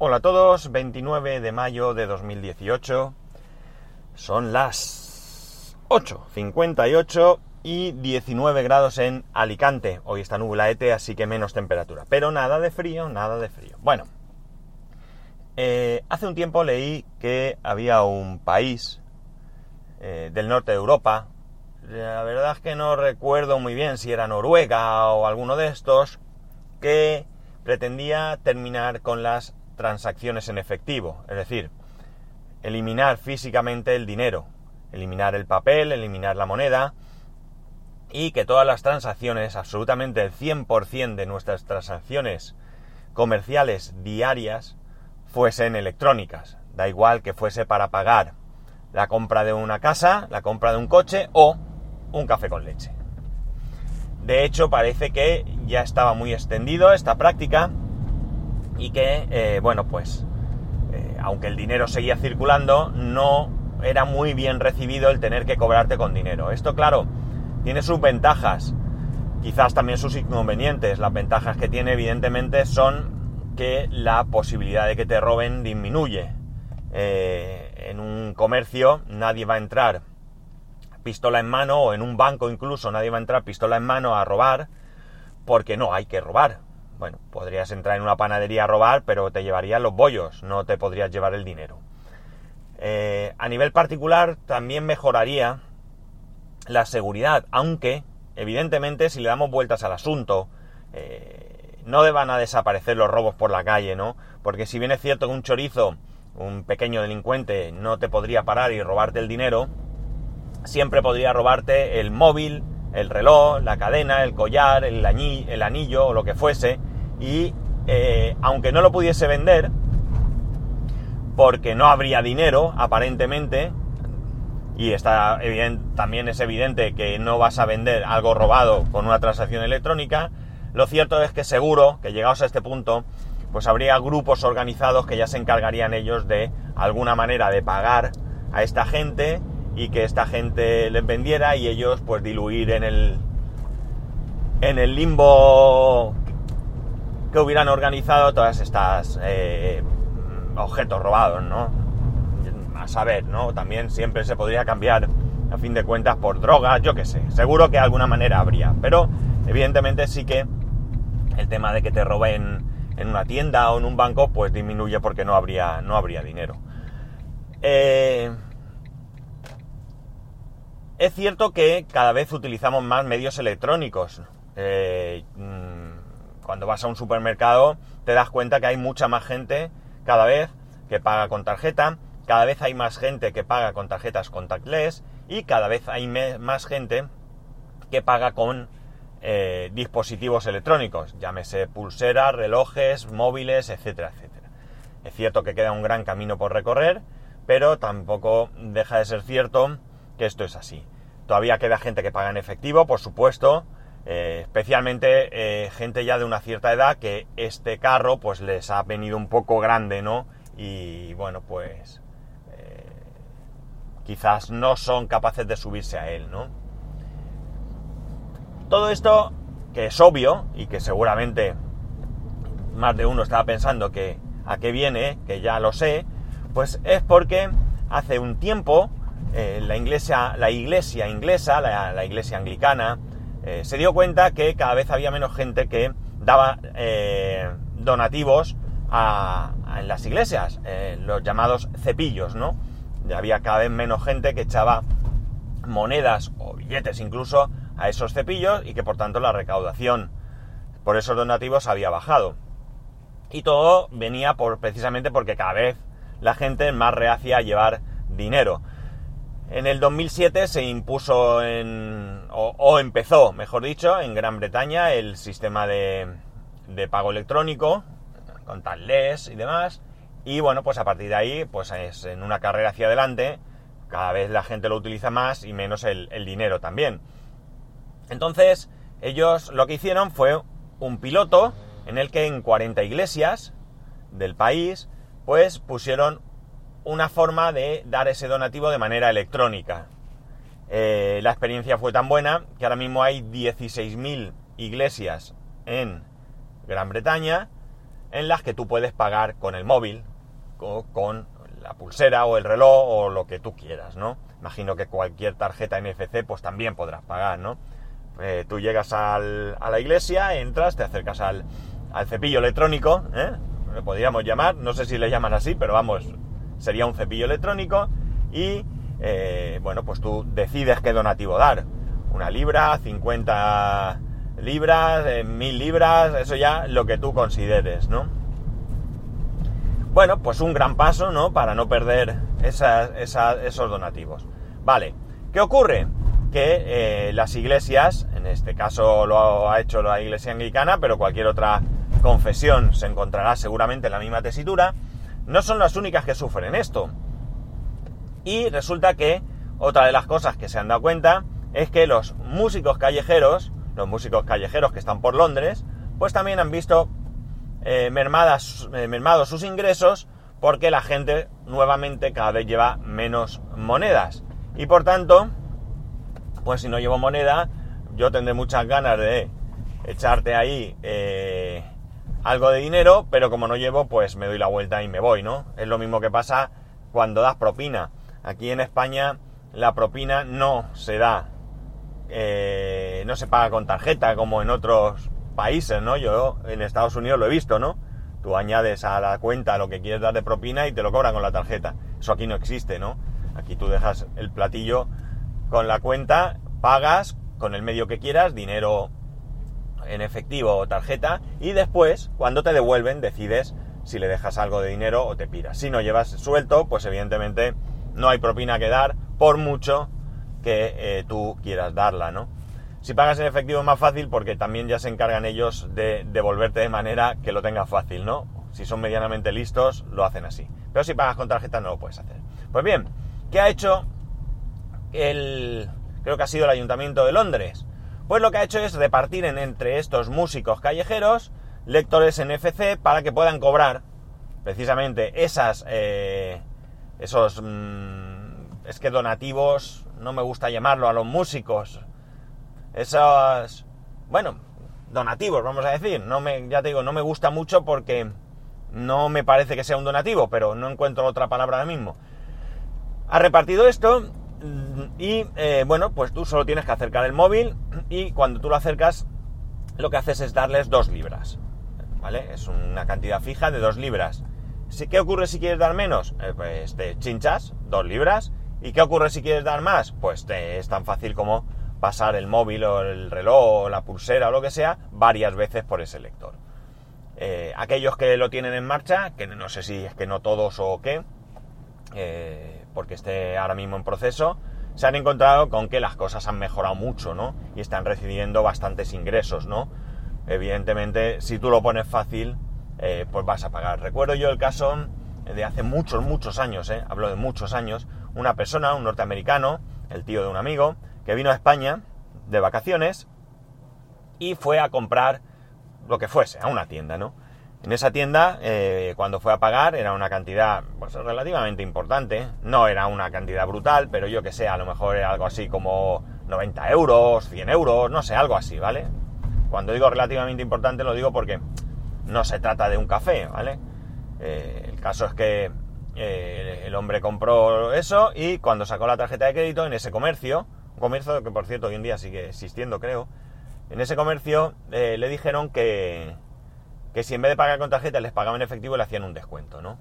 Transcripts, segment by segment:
Hola a todos, 29 de mayo de 2018. Son las 8.58 y 19 grados en Alicante. Hoy está nublaete, así que menos temperatura. Pero nada de frío, nada de frío. Bueno, eh, hace un tiempo leí que había un país eh, del norte de Europa. La verdad es que no recuerdo muy bien si era Noruega o alguno de estos, que pretendía terminar con las transacciones en efectivo, es decir, eliminar físicamente el dinero, eliminar el papel, eliminar la moneda y que todas las transacciones, absolutamente el 100% de nuestras transacciones comerciales diarias, fuesen electrónicas. Da igual que fuese para pagar la compra de una casa, la compra de un coche o un café con leche. De hecho, parece que ya estaba muy extendido esta práctica y que, eh, bueno, pues, eh, aunque el dinero seguía circulando, no era muy bien recibido el tener que cobrarte con dinero. Esto, claro, tiene sus ventajas, quizás también sus inconvenientes. Las ventajas que tiene, evidentemente, son que la posibilidad de que te roben disminuye. Eh, en un comercio nadie va a entrar pistola en mano o en un banco incluso nadie va a entrar pistola en mano a robar porque no hay que robar. Bueno, podrías entrar en una panadería a robar, pero te llevarían los bollos, no te podrías llevar el dinero. Eh, a nivel particular también mejoraría la seguridad, aunque evidentemente si le damos vueltas al asunto, eh, no deban a desaparecer los robos por la calle, ¿no? Porque si bien es cierto que un chorizo, un pequeño delincuente, no te podría parar y robarte el dinero, siempre podría robarte el móvil, el reloj, la cadena, el collar, el, el anillo o lo que fuese, y eh, aunque no lo pudiese vender, porque no habría dinero, aparentemente, y está también es evidente que no vas a vender algo robado con una transacción electrónica, lo cierto es que seguro que llegados a este punto, pues habría grupos organizados que ya se encargarían ellos de alguna manera de pagar a esta gente y que esta gente les vendiera y ellos pues diluir en el en el limbo que hubieran organizado todas estas eh, objetos robados, ¿no? A saber, ¿no? También siempre se podría cambiar, a fin de cuentas, por drogas, yo qué sé. Seguro que de alguna manera habría. Pero, evidentemente, sí que el tema de que te roben en una tienda o en un banco, pues disminuye porque no habría, no habría dinero. Eh, es cierto que cada vez utilizamos más medios electrónicos. Eh, mm, cuando vas a un supermercado te das cuenta que hay mucha más gente cada vez que paga con tarjeta, cada vez hay más gente que paga con tarjetas contactless y cada vez hay más gente que paga con eh, dispositivos electrónicos, llámese pulseras, relojes, móviles, etcétera, etcétera. Es cierto que queda un gran camino por recorrer, pero tampoco deja de ser cierto que esto es así. Todavía queda gente que paga en efectivo, por supuesto, eh, especialmente eh, gente ya de una cierta edad que este carro pues les ha venido un poco grande, ¿no? Y bueno, pues eh, quizás no son capaces de subirse a él, ¿no? Todo esto, que es obvio y que seguramente más de uno estaba pensando que a qué viene, que ya lo sé, pues es porque hace un tiempo la, iglesia, la iglesia inglesa, la, iglesia anglicana, eh, se dio cuenta que cada vez había menos gente que daba eh, donativos en las iglesias, los llamados cepillos, ¿no? había cada vez menos gente que echaba monedas o billetes incluso a esos cepillos y que por tanto la recaudación por esos donativos había bajado. Y todo venía por, precisamente porque cada vez la gente más reacia a llevar dinero. En el 2007 se impuso en, o, empezó, mejor dicho, en Gran Bretaña el sistema de, pago electrónico, con tales y demás. Y bueno, pues a partir de ahí, pues es en una carrera hacia adelante, cada vez la gente lo utiliza más y menos el, el dinero también. Entonces, ellos lo que hicieron fue un piloto en el que en 40 iglesias del país, pues pusieron una forma de dar ese donativo de manera electrónica. Eh, la experiencia fue tan buena que ahora mismo hay 16.000 iglesias en Gran Bretaña en las que tú puedes pagar con el móvil, con la pulsera o el reloj o lo que tú quieras, ¿no? Imagino que cualquier tarjeta NFC pues también podrás pagar, ¿no? Eh, tú llegas a la iglesia, entras, te acercas al, cepillo electrónico, ¿eh? Lo podríamos llamar, no sé si le llaman así, pero vamos, sería un cepillo electrónico y, eh, bueno, pues tú decides qué donativo dar. Una libra, 50 libras, mil libras, eso ya lo que tú consideres, ¿no? Bueno, pues un gran paso, ¿no? Para no perder esos donativos. Vale, ¿qué ocurre? Que eh, las iglesias, en este caso lo ha hecho la iglesia anglicana, pero cualquier otra confesión se encontrará seguramente en la misma tesitura, no son las únicas que sufren esto. Y resulta que otra de las cosas que se han dado cuenta es que los músicos callejeros, los músicos callejeros que están por Londres, pues también han visto eh, mermadas, eh, mermados sus ingresos porque la gente nuevamente cada vez lleva menos monedas. Y por tanto, pues si no llevo moneda, yo tendré muchas ganas de echarte ahí eh, algo de dinero, pero como no llevo, pues me doy la vuelta y me voy, ¿no? Es lo mismo que pasa cuando das propina. Aquí en España la propina no se da, no se paga con tarjeta como en otros países, ¿no? Yo en Estados Unidos lo he visto, ¿no? Tú añades a la cuenta lo que quieres dar de propina y te lo cobran con la tarjeta. Eso aquí no existe, ¿no? Aquí tú dejas el platillo con la cuenta, pagas con el medio que quieras, dinero en efectivo o tarjeta, y después, cuando te devuelven, decides si le dejas algo de dinero o te piras. Si no llevas suelto, pues evidentemente no hay propina que dar, por mucho que eh, tú quieras darla, ¿no? Si pagas en efectivo es más fácil porque también ya se encargan ellos de devolverte de manera que lo tengas fácil, ¿no? Si son medianamente listos, lo hacen así. Pero si pagas con tarjeta no lo puedes hacer. Pues bien, ¿qué ha hecho el... creo que ha sido el Ayuntamiento de Londres? Pues lo que ha hecho es repartir en, entre estos músicos callejeros lectores NFC para que puedan cobrar precisamente esas... Eh, esos... Mm, es que donativos, no me gusta llamarlo a los músicos, esos, bueno, donativos, vamos a decir. No me, ya te digo, no me gusta mucho porque no me parece que sea un donativo, pero no encuentro otra palabra ahora mismo. Ha repartido esto y, eh, bueno, pues tú solo tienes que acercar el móvil y cuando tú lo acercas, lo que haces es darles dos libras. ¿Vale? Es una cantidad fija de dos libras. ¿Qué ocurre si quieres dar menos? Eh, pues te chinchas dos libras. ¿Y qué ocurre si quieres dar más? Pues es tan fácil como pasar el móvil o el reloj o la pulsera o lo que sea varias veces por ese lector. Eh, aquellos que lo tienen en marcha, que no sé si es que no todos o qué, porque esté ahora mismo en proceso, se han encontrado con que las cosas han mejorado mucho, ¿no? Y están recibiendo bastantes ingresos, ¿no? Evidentemente, si tú lo pones fácil, eh, pues vas a pagar. Recuerdo yo el caso de hace muchos, muchos años, hablo de muchos años, una persona, un norteamericano, el tío de un amigo, que vino a España de vacaciones y fue a comprar lo que fuese, a una tienda, ¿no? En esa tienda, eh, cuando fue a pagar, era una cantidad pues, relativamente importante. No era una cantidad brutal, pero yo que sé, a lo mejor era algo así como 90 euros, 100 euros, no sé, algo así, ¿vale? Cuando digo relativamente importante lo digo porque no se trata de un café, ¿vale? Eh, el caso es que eh, el hombre compró eso y cuando sacó la tarjeta de crédito en ese comercio, un comercio que por cierto hoy en día sigue existiendo creo, en ese comercio le dijeron que, que si en vez de pagar con tarjeta les pagaban en efectivo le hacían un descuento, ¿no?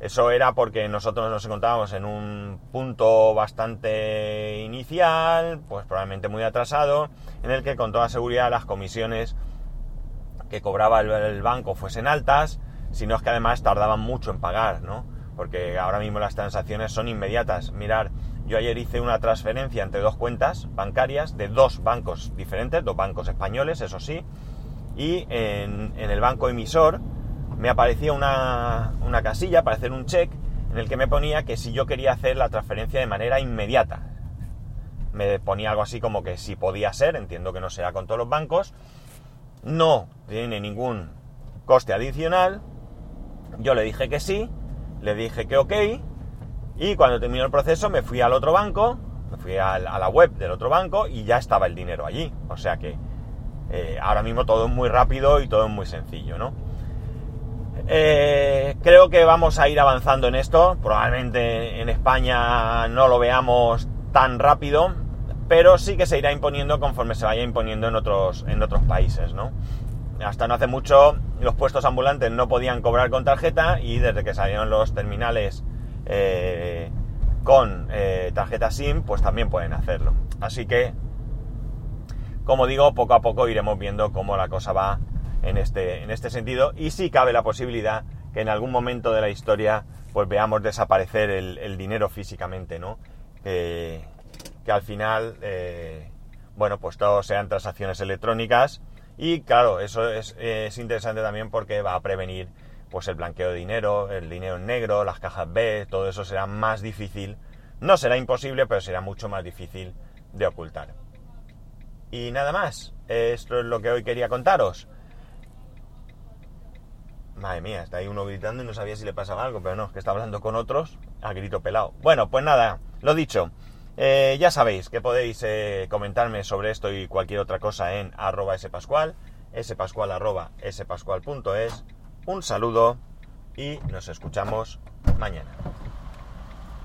Eso era porque nosotros nos encontrábamos en un punto bastante inicial, pues probablemente muy atrasado, en el que con toda seguridad las comisiones que cobraba el, banco fuesen altas, sino es que además tardaban mucho en pagar, ¿no? Porque ahora mismo las transacciones son inmediatas. Mirar, yo ayer hice una transferencia entre dos cuentas bancarias de dos bancos diferentes, dos bancos españoles, eso sí, y en, el banco emisor me aparecía una, casilla para hacer un check en el que me ponía que si yo quería hacer la transferencia de manera inmediata. Me ponía algo así como que si podía ser, entiendo que no será con todos los bancos, no tiene ningún coste adicional. Yo le dije que sí, le dije que ok, y cuando terminó el proceso me fui al otro banco, me fui a la web del otro banco y ya estaba el dinero allí. O sea que eh, ahora mismo todo es muy rápido y todo es muy sencillo, ¿no? Eh, creo que vamos a ir avanzando en esto. Probablemente en España no lo veamos tan rápido, pero sí que se irá imponiendo conforme se vaya imponiendo en otros, en otros países, ¿no? Hasta no hace mucho los puestos ambulantes no podían cobrar con tarjeta y desde que salieron los terminales eh, con tarjeta SIM, pues también pueden hacerlo. Así que, como digo, poco a poco iremos viendo cómo la cosa va en este, en este sentido y si cabe la posibilidad que en algún momento de la historia pues veamos desaparecer el, dinero físicamente, ¿no? que al final, eh, bueno, pues todo sean transacciones electrónicas y claro, eso es, interesante también porque va a prevenir pues el blanqueo de dinero, el dinero en negro, las cajas B, todo eso será más difícil. No será imposible, pero será mucho más difícil de ocultar. Y nada más, esto es lo que hoy quería contaros. Madre mía, está ahí uno gritando y no sabía si le pasaba algo, pero no, que está hablando con otros a grito pelado. Bueno, pues nada, lo dicho. Eh, ya sabéis que podéis eh, comentarme sobre esto y cualquier otra cosa en arroba spascual, spascual arroba spascual.es. Un saludo y nos escuchamos mañana.